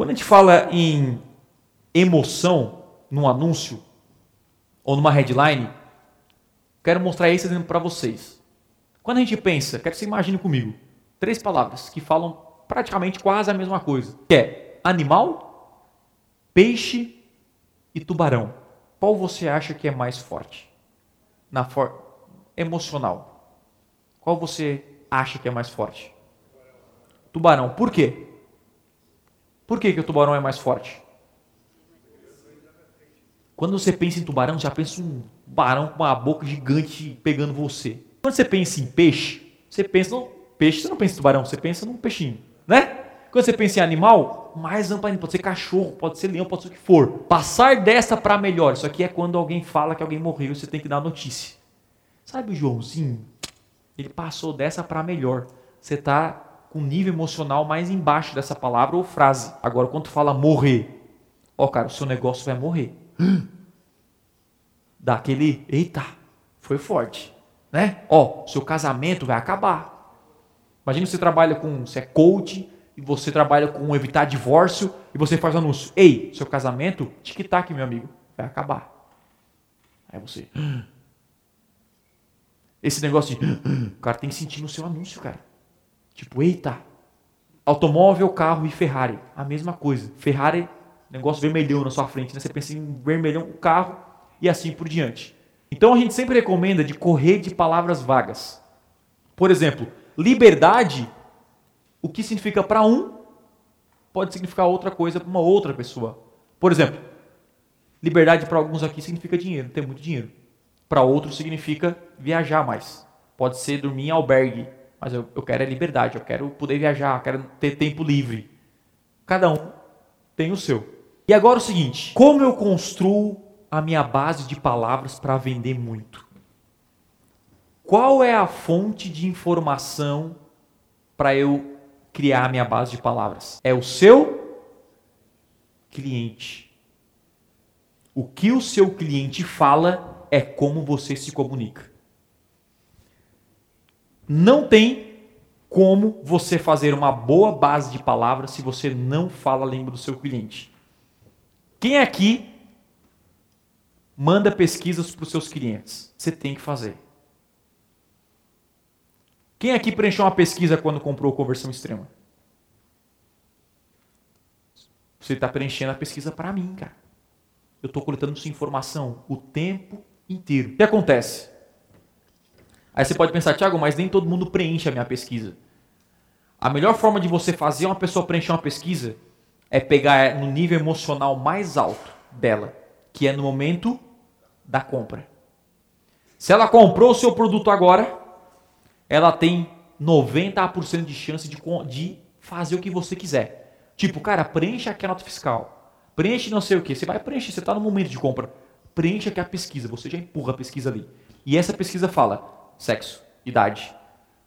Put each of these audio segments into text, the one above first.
Quando a gente fala em emoção num anúncio ou numa headline, quero mostrar esse exemplo para vocês. Quando a gente pensa, quero que você imagine comigo, três palavras que falam praticamente quase a mesma coisa, que é animal, peixe e tubarão. Qual você acha que é mais forte? Na for... emocional. Qual você acha que é mais forte? Tubarão. Por quê? Por que, que o tubarão é mais forte? Quando você pensa em tubarão, já pensa um tubarão com uma boca gigante pegando você. Quando você pensa em peixe, você pensa no peixe, você não pensa em tubarão, você pensa num peixinho, né? Quando você pensa em animal, mais amplo pode ser cachorro, pode ser leão, pode ser o que for. Passar dessa para melhor, isso aqui é quando alguém fala que alguém morreu você tem que dar a notícia. Sabe o Joãozinho? Ele passou dessa para melhor. Você está com nível emocional mais embaixo dessa palavra ou frase. Agora, quando tu fala morrer, ó, cara, o seu negócio vai morrer. Dá aquele, eita, foi forte, né? Ó, seu casamento vai acabar. Imagina você trabalha com, você é coach, e você trabalha com evitar divórcio e você faz anúncio. Ei, seu casamento, tic-tac, meu amigo, vai acabar. Aí você. Esse negócio de. O cara tem que sentir no seu anúncio, cara. Tipo, eita. Automóvel, carro e Ferrari. A mesma coisa. Ferrari, negócio vermelhão na sua frente. Né? Você pensa em vermelhão, o carro e assim por diante. Então a gente sempre recomenda de correr de palavras vagas. Por exemplo, liberdade o que significa para um pode significar outra coisa para uma outra pessoa. Por exemplo, liberdade para alguns aqui significa dinheiro, ter muito dinheiro. Para outros significa viajar mais. Pode ser dormir em albergue, mas eu, eu quero é liberdade, eu quero poder viajar, quero ter tempo livre. Cada um tem o seu. E agora o seguinte: como eu construo a minha base de palavras para vender muito? Qual é a fonte de informação para eu criar a minha base de palavras? É o seu cliente. O que o seu cliente fala é como você se comunica. Não tem como você fazer uma boa base de palavras se você não fala a língua do seu cliente. Quem aqui manda pesquisas para os seus clientes? Você tem que fazer. Quem aqui preencheu uma pesquisa quando comprou conversão extrema? Você está preenchendo a pesquisa para mim, cara. Eu estou coletando sua informação o tempo inteiro. O que acontece? Aí você pode pensar, Thiago, mas nem todo mundo preenche a minha pesquisa. A melhor forma de você fazer uma pessoa preencher uma pesquisa é pegar no nível emocional mais alto dela, que é no momento da compra. Se ela comprou o seu produto agora, ela tem 90% de chance de, de fazer o que você quiser. Tipo, cara, preencha aqui a nota fiscal. Preenche não sei o que. Você vai preencher, você está no momento de compra. Preencha aqui a pesquisa. Você já empurra a pesquisa ali. E essa pesquisa fala sexo, idade,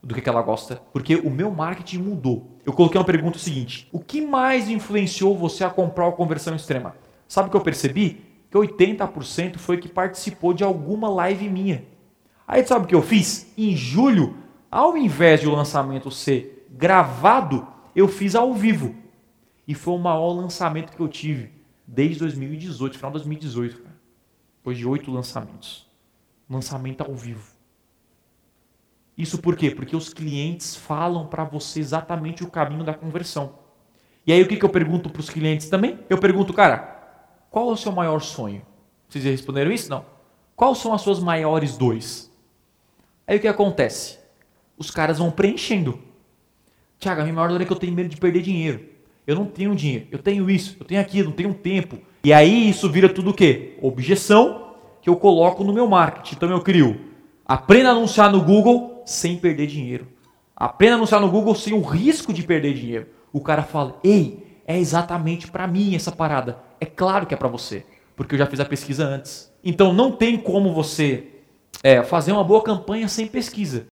do que, que ela gosta. Porque o meu marketing mudou. Eu coloquei uma pergunta seguinte: O que mais influenciou você a comprar a conversão extrema? Sabe o que eu percebi? Que 80% foi que participou de alguma live minha. Aí sabe o que eu fiz? Em julho ao invés de o lançamento ser gravado, eu fiz ao vivo. E foi o maior lançamento que eu tive desde 2018, final de 2018, cara. Depois de oito lançamentos. Lançamento ao vivo. Isso por quê? Porque os clientes falam para você exatamente o caminho da conversão. E aí o que, que eu pergunto para os clientes também? Eu pergunto, cara, qual é o seu maior sonho? Vocês responderam isso? Não. Quais são as suas maiores dores? Aí o que acontece? os caras vão preenchendo. Tiago, a minha maior dor é que eu tenho medo de perder dinheiro. Eu não tenho dinheiro, eu tenho isso, eu tenho aquilo, não tenho tempo. E aí isso vira tudo o quê? Objeção que eu coloco no meu marketing. Então eu crio, aprenda a anunciar no Google sem perder dinheiro. Aprenda a anunciar no Google sem o risco de perder dinheiro. O cara fala, ei, é exatamente para mim essa parada. É claro que é para você, porque eu já fiz a pesquisa antes. Então não tem como você é, fazer uma boa campanha sem pesquisa.